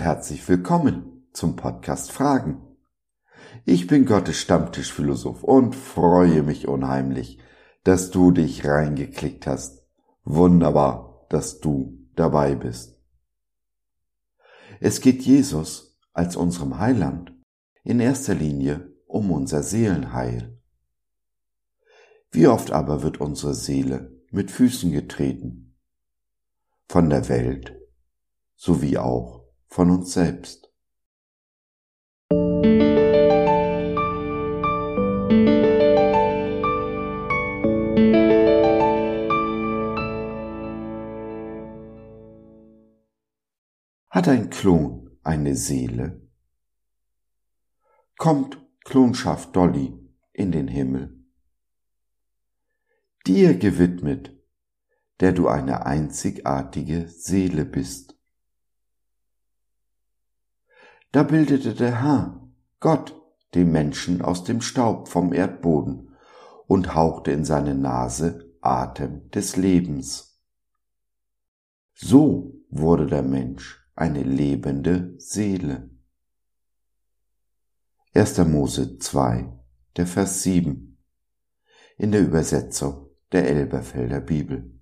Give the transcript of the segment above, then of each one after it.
herzlich willkommen zum Podcast Fragen. Ich bin Gottes Stammtischphilosoph und freue mich unheimlich, dass du dich reingeklickt hast. Wunderbar, dass du dabei bist. Es geht Jesus als unserem Heiland in erster Linie um unser Seelenheil. Wie oft aber wird unsere Seele mit Füßen getreten? Von der Welt sowie auch von uns selbst. Hat ein Klon eine Seele? Kommt Klonschaft Dolly in den Himmel? Dir gewidmet, der du eine einzigartige Seele bist. Da bildete der Herr, Gott, den Menschen aus dem Staub vom Erdboden und hauchte in seine Nase Atem des Lebens. So wurde der Mensch eine lebende Seele. 1. Mose 2, der Vers 7 in der Übersetzung der Elberfelder Bibel.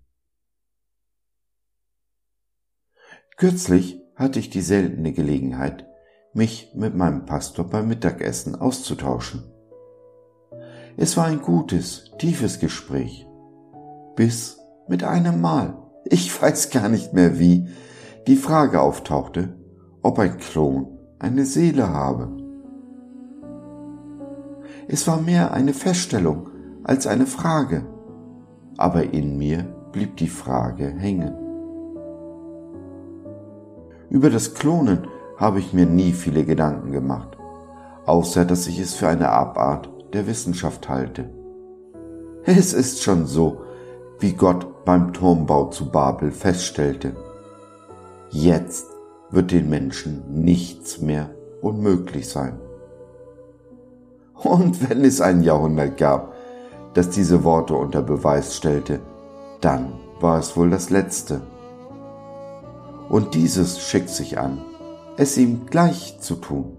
Kürzlich hatte ich die seltene Gelegenheit, mich mit meinem Pastor beim Mittagessen auszutauschen. Es war ein gutes, tiefes Gespräch. Bis mit einem Mal, ich weiß gar nicht mehr wie, die Frage auftauchte, ob ein Klon eine Seele habe. Es war mehr eine Feststellung als eine Frage, aber in mir blieb die Frage hängen. Über das Klonen habe ich mir nie viele Gedanken gemacht, außer dass ich es für eine Abart der Wissenschaft halte. Es ist schon so, wie Gott beim Turmbau zu Babel feststellte. Jetzt wird den Menschen nichts mehr unmöglich sein. Und wenn es ein Jahrhundert gab, das diese Worte unter Beweis stellte, dann war es wohl das letzte. Und dieses schickt sich an, es ihm gleich zu tun.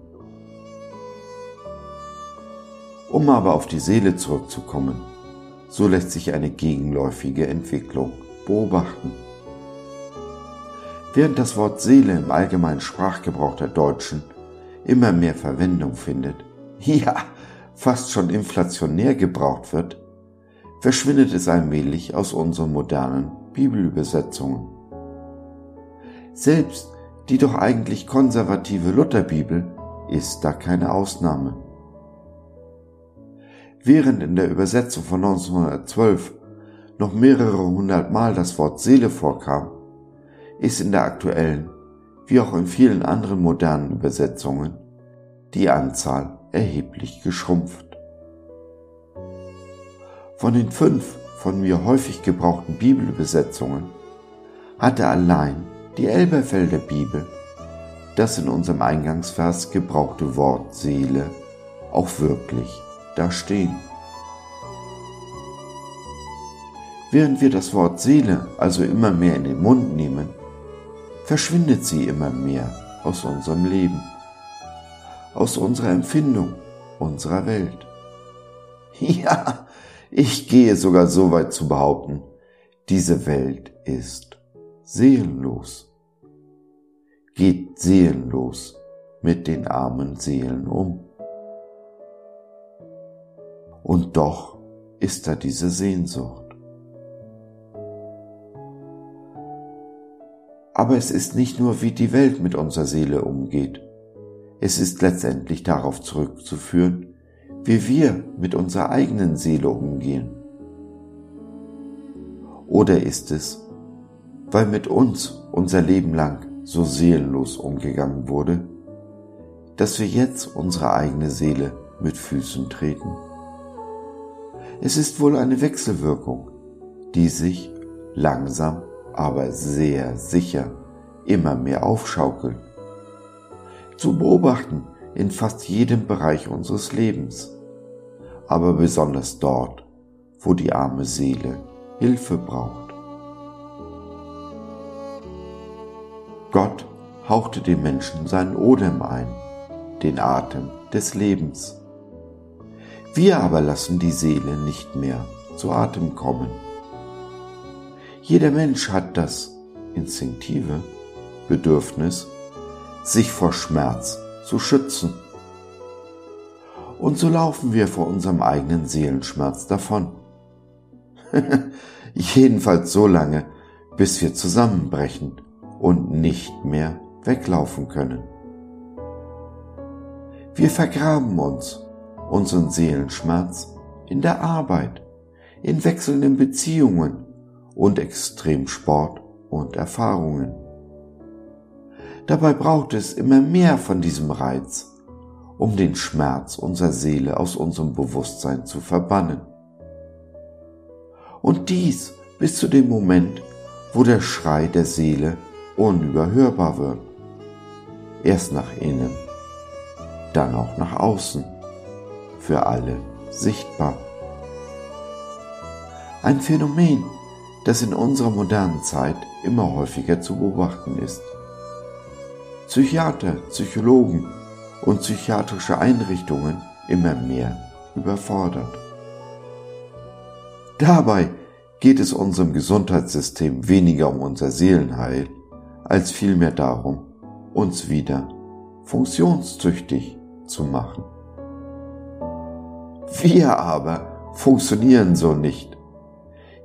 Um aber auf die Seele zurückzukommen, so lässt sich eine gegenläufige Entwicklung beobachten. Während das Wort Seele im allgemeinen Sprachgebrauch der Deutschen immer mehr Verwendung findet, ja, fast schon inflationär gebraucht wird, verschwindet es allmählich aus unseren modernen Bibelübersetzungen. Selbst die doch eigentlich konservative Lutherbibel ist da keine Ausnahme. Während in der Übersetzung von 1912 noch mehrere hundert Mal das Wort Seele vorkam, ist in der aktuellen, wie auch in vielen anderen modernen Übersetzungen, die Anzahl erheblich geschrumpft. Von den fünf von mir häufig gebrauchten Bibelübersetzungen hatte allein die Elberfelder Bibel das in unserem Eingangsvers gebrauchte Wort Seele auch wirklich da stehen. Während wir das Wort Seele also immer mehr in den Mund nehmen, verschwindet sie immer mehr aus unserem Leben, aus unserer Empfindung, unserer Welt. Ja, ich gehe sogar so weit zu behaupten, diese Welt ist seelenlos. Geht seelenlos mit den armen Seelen um. Und doch ist da diese Sehnsucht. Aber es ist nicht nur, wie die Welt mit unserer Seele umgeht. Es ist letztendlich darauf zurückzuführen, wie wir mit unserer eigenen Seele umgehen? Oder ist es, weil mit uns unser Leben lang so seelenlos umgegangen wurde, dass wir jetzt unsere eigene Seele mit Füßen treten? Es ist wohl eine Wechselwirkung, die sich langsam, aber sehr sicher immer mehr aufschaukelt. Zu beobachten in fast jedem Bereich unseres Lebens, aber besonders dort, wo die arme Seele Hilfe braucht. Gott hauchte dem Menschen seinen Odem ein, den Atem des Lebens. Wir aber lassen die Seele nicht mehr zu Atem kommen. Jeder Mensch hat das instinktive Bedürfnis, sich vor Schmerz zu schützen. Und so laufen wir vor unserem eigenen Seelenschmerz davon. Jedenfalls so lange, bis wir zusammenbrechen und nicht mehr weglaufen können. Wir vergraben uns, unseren Seelenschmerz, in der Arbeit, in wechselnden Beziehungen und Extremsport und Erfahrungen. Dabei braucht es immer mehr von diesem Reiz, um den Schmerz unserer Seele aus unserem Bewusstsein zu verbannen. Und dies bis zu dem Moment, wo der Schrei der Seele unüberhörbar wird. Erst nach innen, dann auch nach außen, für alle sichtbar. Ein Phänomen, das in unserer modernen Zeit immer häufiger zu beobachten ist. Psychiater, Psychologen und psychiatrische Einrichtungen immer mehr überfordert. Dabei geht es unserem Gesundheitssystem weniger um unser Seelenheil, als vielmehr darum, uns wieder funktionstüchtig zu machen. Wir aber funktionieren so nicht.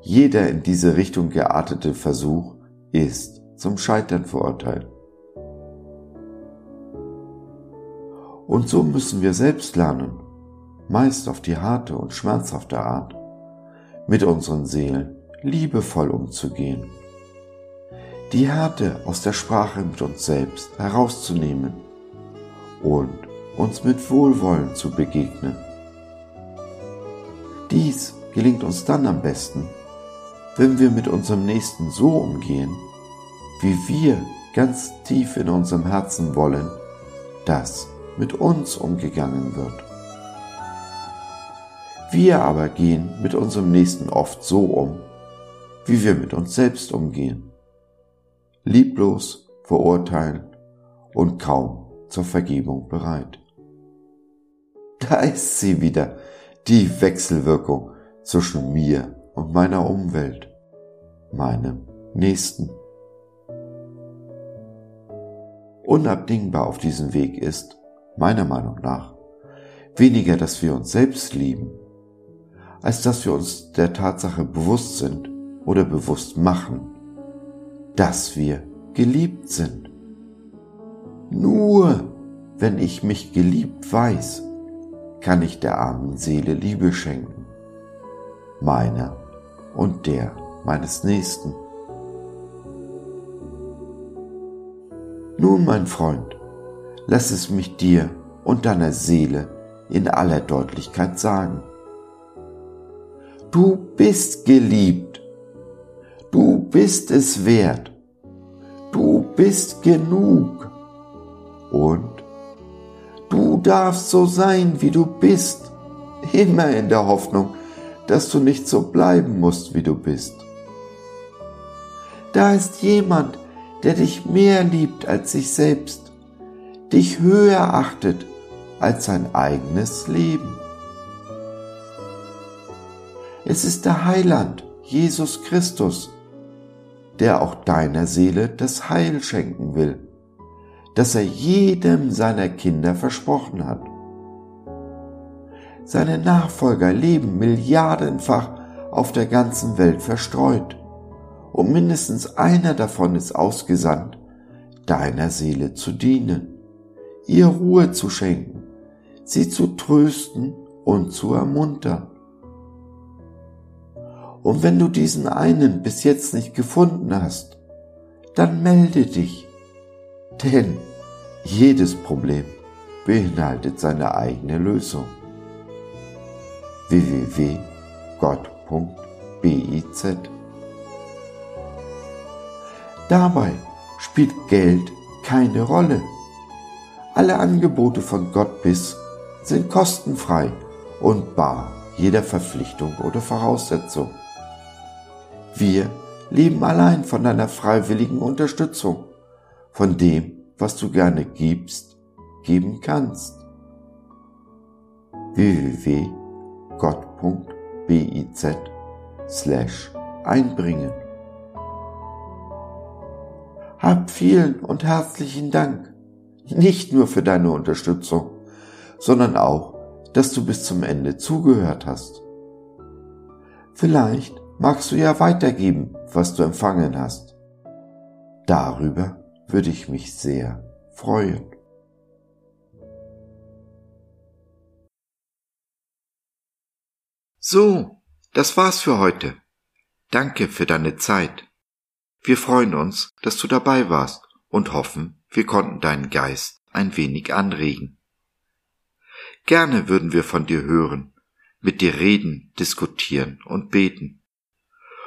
Jeder in diese Richtung geartete Versuch ist zum Scheitern verurteilt. Und so müssen wir selbst lernen, meist auf die harte und schmerzhafte Art, mit unseren Seelen liebevoll umzugehen, die Härte aus der Sprache mit uns selbst herauszunehmen und uns mit Wohlwollen zu begegnen. Dies gelingt uns dann am besten, wenn wir mit unserem Nächsten so umgehen, wie wir ganz tief in unserem Herzen wollen, dass mit uns umgegangen wird. Wir aber gehen mit unserem Nächsten oft so um, wie wir mit uns selbst umgehen. Lieblos, verurteilen und kaum zur Vergebung bereit. Da ist sie wieder, die Wechselwirkung zwischen mir und meiner Umwelt, meinem Nächsten. Unabdingbar auf diesem Weg ist, meiner Meinung nach, weniger, dass wir uns selbst lieben, als dass wir uns der Tatsache bewusst sind oder bewusst machen, dass wir geliebt sind. Nur wenn ich mich geliebt weiß, kann ich der armen Seele Liebe schenken, meiner und der meines Nächsten. Nun, mein Freund, lass es mich dir und deiner Seele in aller Deutlichkeit sagen. Du bist geliebt. Bist es wert. Du bist genug. Und du darfst so sein, wie du bist. Immer in der Hoffnung, dass du nicht so bleiben musst, wie du bist. Da ist jemand, der dich mehr liebt als sich selbst dich höher achtet als sein eigenes Leben. Es ist der Heiland, Jesus Christus, der auch deiner Seele das Heil schenken will, das er jedem seiner Kinder versprochen hat. Seine Nachfolger leben milliardenfach auf der ganzen Welt verstreut, und mindestens einer davon ist ausgesandt, deiner Seele zu dienen ihr Ruhe zu schenken, sie zu trösten und zu ermuntern. Und wenn du diesen einen bis jetzt nicht gefunden hast, dann melde dich, denn jedes Problem beinhaltet seine eigene Lösung. www.gott.biz Dabei spielt Geld keine Rolle. Alle Angebote von Gott bis sind kostenfrei und bar jeder Verpflichtung oder Voraussetzung. Wir leben allein von deiner freiwilligen Unterstützung, von dem, was du gerne gibst, geben kannst. www.gott.biz slash einbringen. Hab vielen und herzlichen Dank, nicht nur für deine Unterstützung, sondern auch, dass du bis zum Ende zugehört hast. Vielleicht magst du ja weitergeben, was du empfangen hast. Darüber würde ich mich sehr freuen. So, das war's für heute. Danke für deine Zeit. Wir freuen uns, dass du dabei warst und hoffen, wir konnten deinen Geist ein wenig anregen. Gerne würden wir von dir hören, mit dir reden, diskutieren und beten.